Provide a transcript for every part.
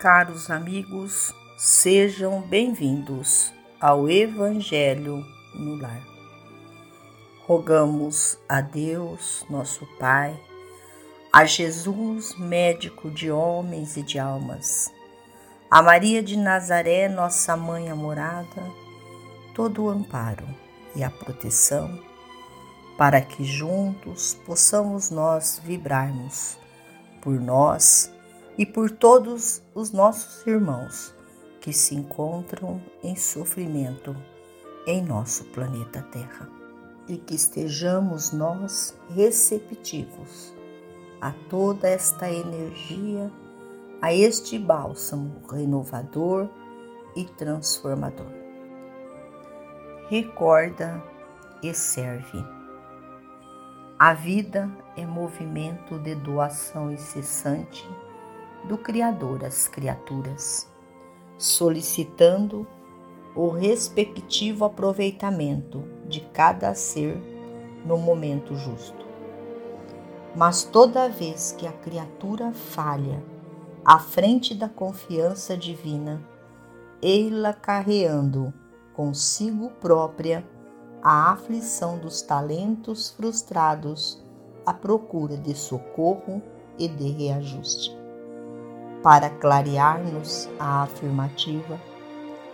Caros amigos, sejam bem-vindos ao Evangelho no Lar. Rogamos a Deus, nosso Pai, a Jesus, médico de homens e de almas, a Maria de Nazaré, nossa mãe amorada, todo o amparo e a proteção, para que juntos possamos nós vibrarmos por nós e por todos os nossos irmãos que se encontram em sofrimento em nosso planeta Terra. E que estejamos nós receptivos a toda esta energia, a este bálsamo renovador e transformador. Recorda e serve. A vida é movimento de doação incessante do Criador às criaturas, solicitando o respectivo aproveitamento de cada ser no momento justo. Mas toda vez que a criatura falha à frente da confiança divina, ela carreando consigo própria a aflição dos talentos frustrados à procura de socorro e de reajuste. Para clarear-nos a afirmativa,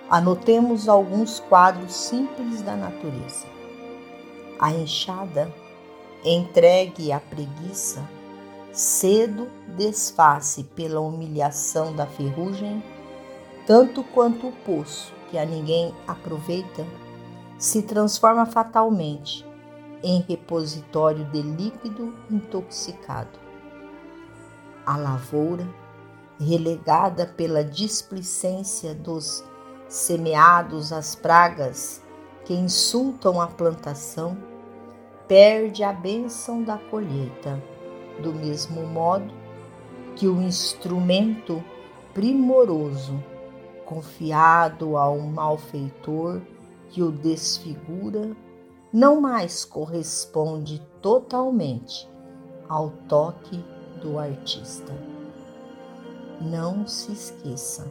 anotemos alguns quadros simples da natureza. A enxada, entregue à preguiça, cedo desfaz pela humilhação da ferrugem, tanto quanto o poço, que a ninguém aproveita, se transforma fatalmente em repositório de líquido intoxicado. A lavoura, relegada pela displicência dos semeados às pragas que insultam a plantação, perde a bênção da colheita, do mesmo modo que o instrumento primoroso confiado a um malfeitor que o desfigura, não mais corresponde totalmente ao toque do artista. Não se esqueça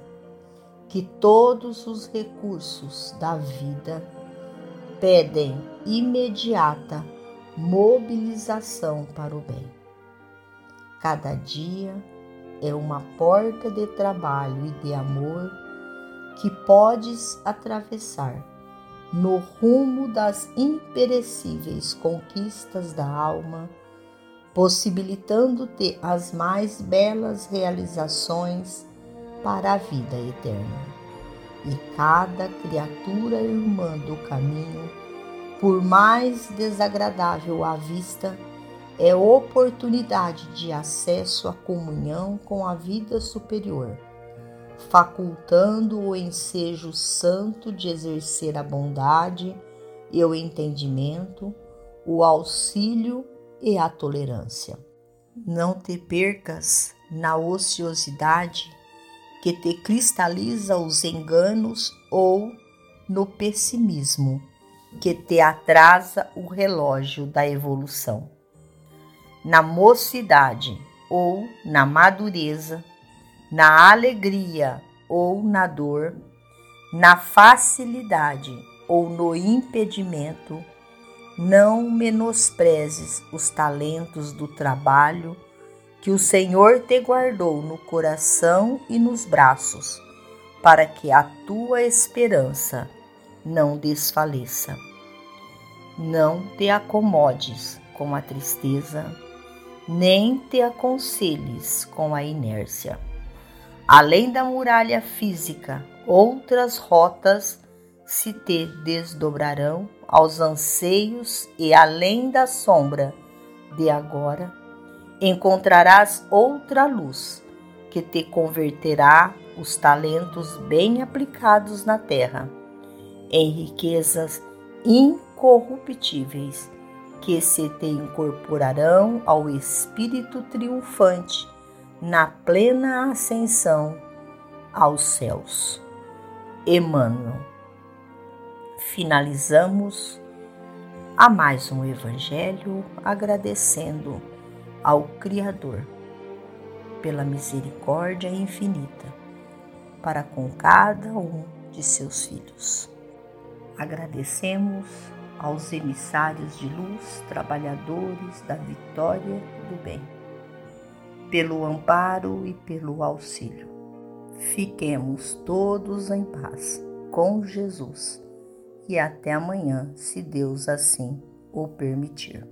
que todos os recursos da vida pedem imediata mobilização para o bem. Cada dia é uma porta de trabalho e de amor que podes atravessar no rumo das imperecíveis conquistas da alma possibilitando-te as mais belas realizações para a vida eterna. E cada criatura irmã do caminho, por mais desagradável à vista, é oportunidade de acesso à comunhão com a vida superior, facultando o ensejo santo de exercer a bondade e o entendimento, o auxílio e a tolerância. Não te percas na ociosidade que te cristaliza os enganos ou no pessimismo que te atrasa o relógio da evolução. Na mocidade ou na madureza, na alegria ou na dor, na facilidade ou no impedimento, não menosprezes os talentos do trabalho que o Senhor te guardou no coração e nos braços, para que a tua esperança não desfaleça. Não te acomodes com a tristeza, nem te aconselhes com a inércia. Além da muralha física, outras rotas se te desdobrarão aos anseios e além da sombra de agora, encontrarás outra luz que te converterá os talentos bem aplicados na terra em riquezas incorruptíveis que se te incorporarão ao espírito triunfante na plena ascensão aos céus. Emmanuel finalizamos a mais um Evangelho agradecendo ao Criador pela misericórdia infinita para com cada um de seus filhos. Agradecemos aos emissários de luz, trabalhadores da vitória do bem, pelo amparo e pelo auxílio. Fiquemos todos em paz com Jesus e até amanhã, se Deus assim o permitir.